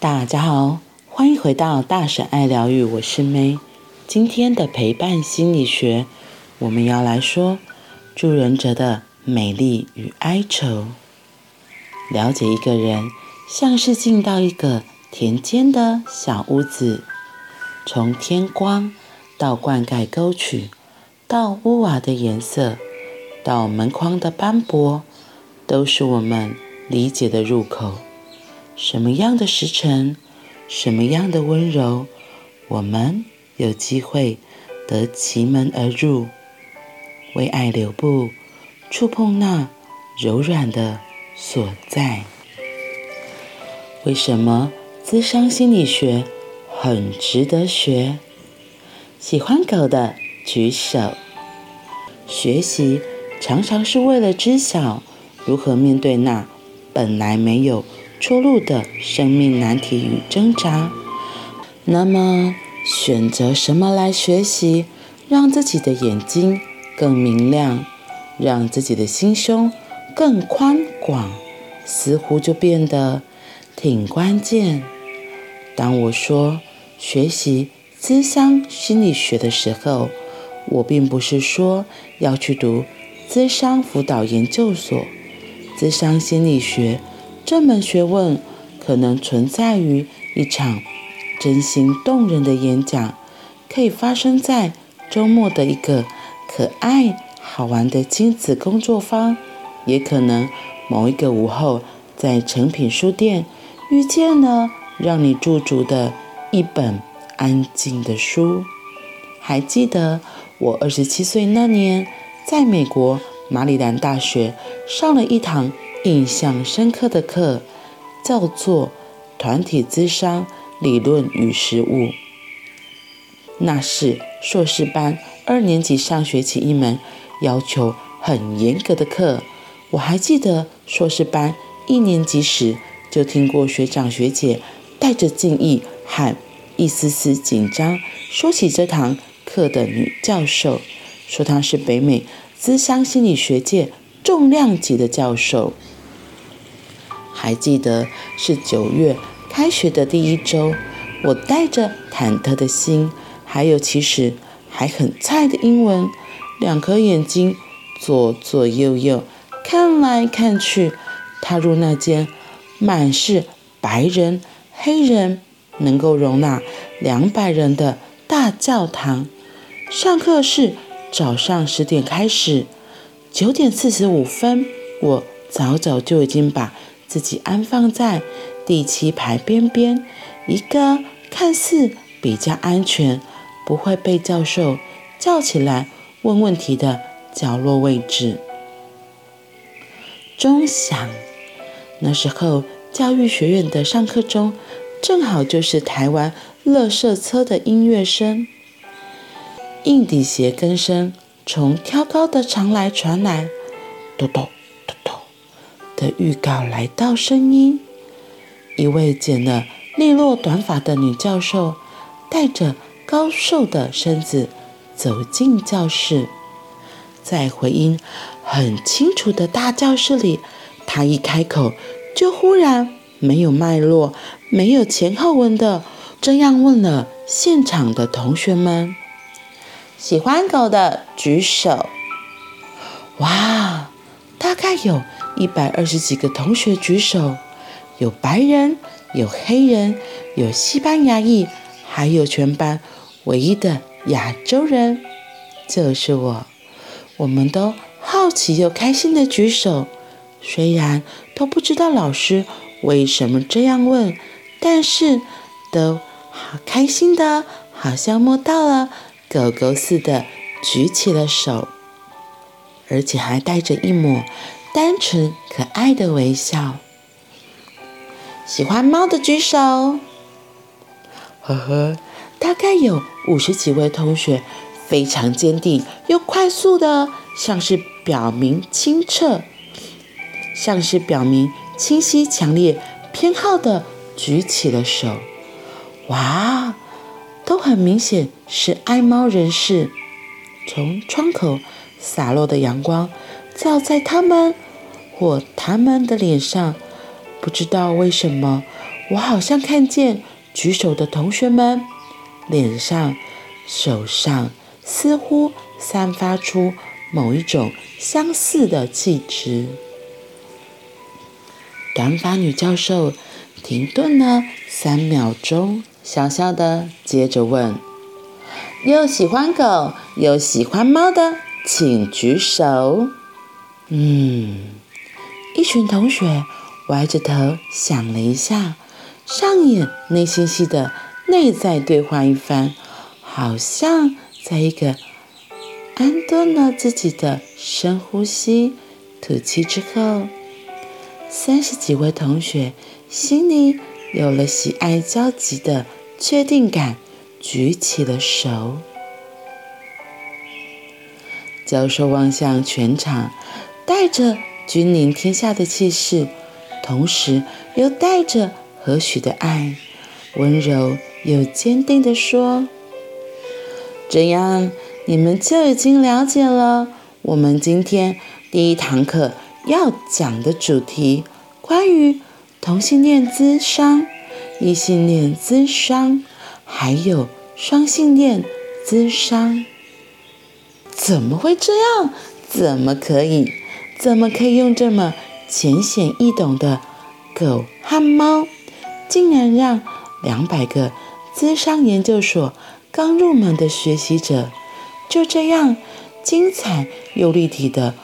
大家好，欢迎回到大婶爱疗愈，我是 May。今天的陪伴心理学，我们要来说助人者的美丽与哀愁。了解一个人，像是进到一个田间的小屋子，从天光到灌溉沟渠，到屋瓦的颜色，到门框的斑驳，都是我们理解的入口。什么样的时辰，什么样的温柔，我们有机会得其门而入，为爱留步，触碰那柔软的所在。为什么咨商心理学很值得学？喜欢狗的举手。学习常常是为了知晓如何面对那本来没有。出路的生命难题与挣扎。那么，选择什么来学习，让自己的眼睛更明亮，让自己的心胸更宽广，似乎就变得挺关键。当我说学习咨商心理学的时候，我并不是说要去读咨商辅导研究所，咨商心理学。这门学问可能存在于一场真心动人的演讲，可以发生在周末的一个可爱好玩的亲子工作坊，也可能某一个午后在诚品书店遇见了让你驻足的一本安静的书。还记得我二十七岁那年，在美国马里兰大学上了一堂。印象深刻的课叫做“团体咨商理论与实务”，那是硕士班二年级上学期一门要求很严格的课。我还记得硕士班一年级时就听过学长学姐带着敬意和一丝丝紧张说起这堂课的女教授，说她是北美咨商心理学界重量级的教授。还记得是九月开学的第一周，我带着忐忑的心，还有其实还很菜的英文，两颗眼睛左左右右看来看去，踏入那间满是白人、黑人，能够容纳两百人的大教堂。上课是早上十点开始，九点四十五分，我早早就已经把。自己安放在第七排边边，一个看似比较安全、不会被教授叫起来问问题的角落位置。钟响，那时候教育学院的上课钟正好就是台湾垃圾车的音乐声，硬底鞋跟声从挑高的长来传来，咚咚。的预告来到，声音。一位剪了利落短发的女教授，带着高瘦的身子走进教室，在回音很清楚的大教室里，她一开口就忽然没有脉络、没有前后文的这样问了现场的同学们：“喜欢狗的举手。”哇，大概有。一百二十几个同学举手，有白人，有黑人，有西班牙裔，还有全班唯一的亚洲人，就是我。我们都好奇又开心的举手，虽然都不知道老师为什么这样问，但是都好开心的，好像摸到了狗狗似的举起了手，而且还带着一抹。单纯可爱的微笑。喜欢猫的举手。呵呵，大概有五十几位同学，非常坚定又快速的，像是表明清澈，像是表明清晰强烈偏好的举起了手。哇，都很明显是爱猫人士。从窗口洒落的阳光照在他们。或他们的脸上，不知道为什么，我好像看见举手的同学们脸上、手上似乎散发出某一种相似的气质。短发女教授停顿了三秒钟，小小的接着问：“有喜欢狗、有喜欢猫的，请举手。”嗯，群同学歪着头想了一下。上演内心戏的内在对话一番，好像在一个安顿了自己的深呼吸、吐气之后，三十几位同学心里有了喜爱交集的确定感，举起了手。教授望向全场，带着君临天下的气势，同时又带着。何许的爱，温柔又坚定地说：“这样你们就已经了解了我们今天第一堂课要讲的主题，关于同性恋咨商、异性恋咨商，还有双性恋咨商。怎么会这样？怎么可以？怎么可以用这么浅显易懂的狗和猫？”竟然让两百个咨商研究所刚入门的学习者就这样精彩又立体的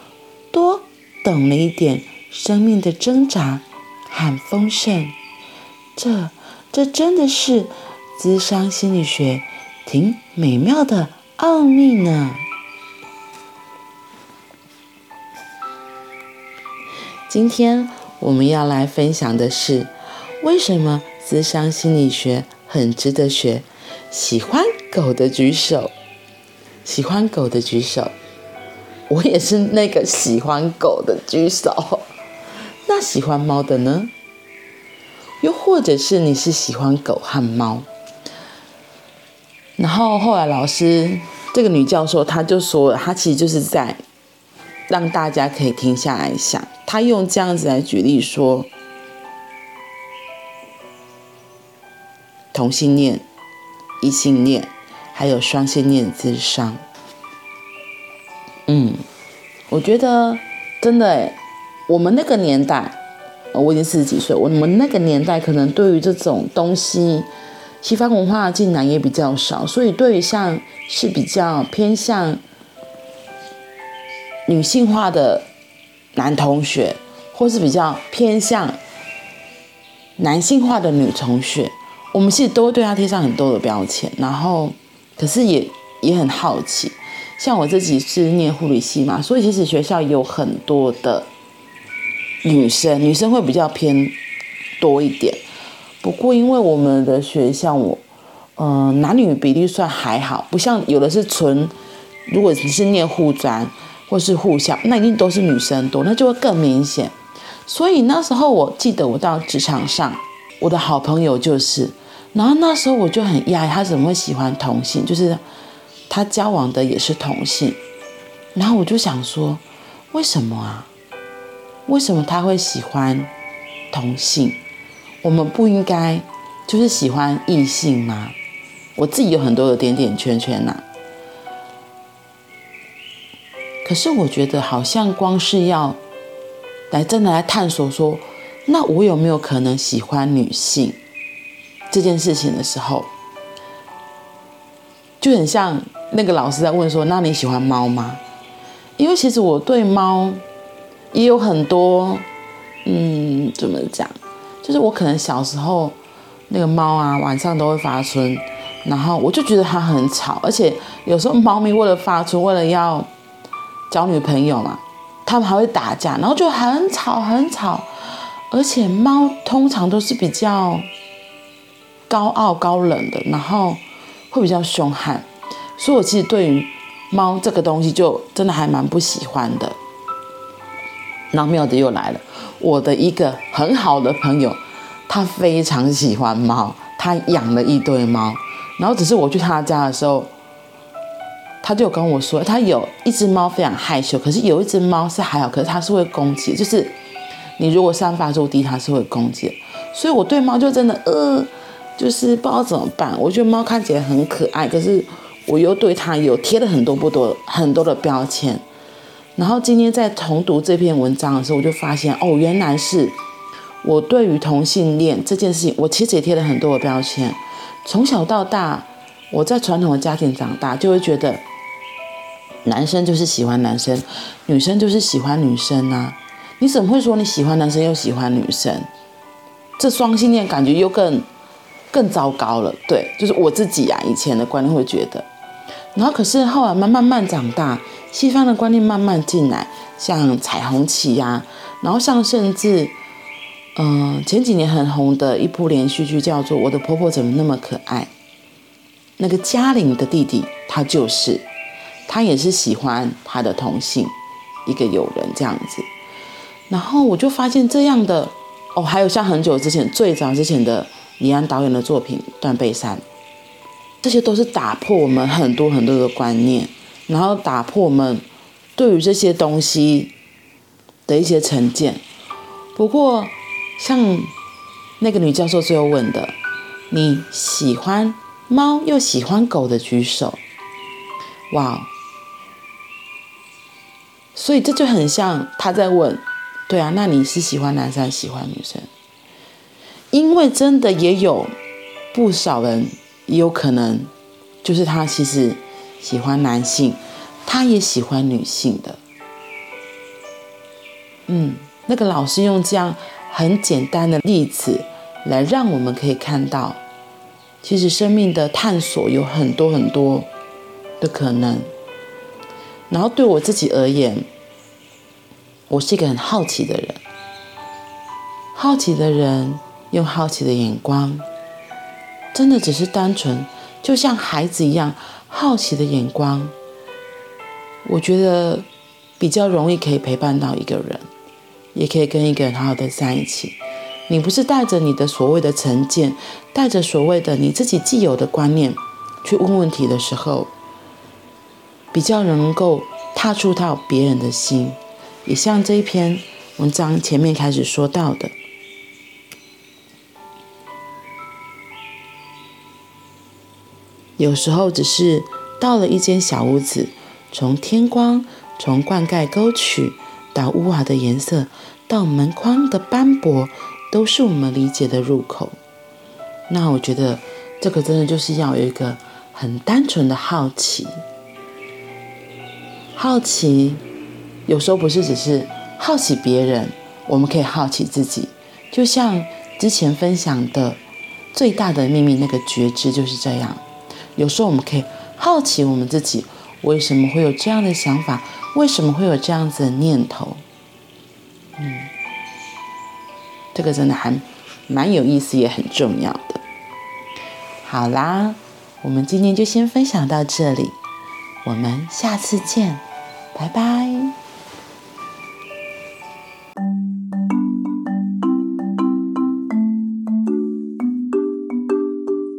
多懂了一点生命的挣扎和丰盛。这这真的是咨商心理学挺美妙的奥秘呢。今天我们要来分享的是。为什么咨商心理学很值得学？喜欢狗的举手，喜欢狗的举手。我也是那个喜欢狗的举手。那喜欢猫的呢？又或者是你是喜欢狗和猫？然后后来老师这个女教授她就说，她其实就是在让大家可以停下来想，她用这样子来举例说。同性恋、异性恋，还有双性恋之商。嗯，我觉得真的诶，我们那个年代，我已经四十几岁，我们那个年代可能对于这种东西，西方文化进来也比较少，所以对于像是比较偏向女性化的男同学，或是比较偏向男性化的女同学。我们其实都会对他贴上很多的标签，然后，可是也也很好奇。像我自己是念护理系嘛，所以其实学校有很多的女生，女生会比较偏多一点。不过因为我们的学校，我嗯、呃，男女比例算还好，不像有的是纯，如果你是念护专或是互相，那一定都是女生多，那就会更明显。所以那时候我记得我到职场上，我的好朋友就是。然后那时候我就很讶异，他怎么会喜欢同性？就是他交往的也是同性。然后我就想说，为什么啊？为什么他会喜欢同性？我们不应该就是喜欢异性吗？我自己有很多的点点圈圈呐。可是我觉得好像光是要来真的来探索说，那我有没有可能喜欢女性？这件事情的时候，就很像那个老师在问说：“那你喜欢猫吗？”因为其实我对猫也有很多，嗯，怎么讲？就是我可能小时候那个猫啊，晚上都会发春，然后我就觉得它很吵，而且有时候猫咪为了发春，为了要交女朋友嘛，他们还会打架，然后就很吵很吵，而且猫通常都是比较。高傲高冷的，然后会比较凶悍，所以我其实对于猫这个东西就真的还蛮不喜欢的。然后妙的又来了，我的一个很好的朋友，他非常喜欢猫，他养了一堆猫，然后只是我去他家的时候，他就跟我说，他有一只猫非常害羞，可是有一只猫是还好，可是它是会攻击，就是你如果散发出敌，它是会攻击。所以我对猫就真的呃，就是不知道怎么办。我觉得猫看起来很可爱，可是我又对它有贴了很多不多很多的标签。然后今天在重读这篇文章的时候，我就发现哦，原来是我对于同性恋这件事情，我其实也贴了很多的标签。从小到大，我在传统的家庭长大，就会觉得男生就是喜欢男生，女生就是喜欢女生啊。你怎么会说你喜欢男生又喜欢女生？这双性恋感觉又更更糟糕了。对，就是我自己、啊，以前的观念会觉得。然后可是后来慢慢慢长大，西方的观念慢慢进来，像彩虹旗呀、然后像甚至。嗯，前几年很红的一部连续剧叫做《我的婆婆怎么那么可爱》，那个嘉玲的弟弟，他就是，他也是喜欢他的同性一个友人这样子。然后我就发现这样的哦，还有像很久之前最早之前的李安导演的作品《断背山》，这些都是打破我们很多很多的观念，然后打破我们对于这些东西的一些成见。不过。像那个女教授最后问的：“你喜欢猫又喜欢狗的举手。”哇！所以这就很像他在问：“对啊，那你是喜欢男生还是喜欢女生？”因为真的也有不少人也有可能，就是他其实喜欢男性，他也喜欢女性的。嗯，那个老师用这样。很简单的例子，来让我们可以看到，其实生命的探索有很多很多的可能。然后对我自己而言，我是一个很好奇的人，好奇的人用好奇的眼光，真的只是单纯，就像孩子一样好奇的眼光，我觉得比较容易可以陪伴到一个人。也可以跟一个人好好的在一起。你不是带着你的所谓的成见，带着所谓的你自己既有的观念去问问题的时候，比较能够踏触到别人的心。也像这一篇文章前面开始说到的，有时候只是到了一间小屋子，从天光，从灌溉沟渠。到屋瓦的颜色，到门框的斑驳，都是我们理解的入口。那我觉得，这个真的就是要有一个很单纯的好奇。好奇，有时候不是只是好奇别人，我们可以好奇自己。就像之前分享的最大的秘密那个觉知就是这样。有时候我们可以好奇我们自己，为什么会有这样的想法？为什么会有这样子的念头？嗯，这个真的还蛮有意思，也很重要的。好啦，我们今天就先分享到这里，我们下次见，拜拜。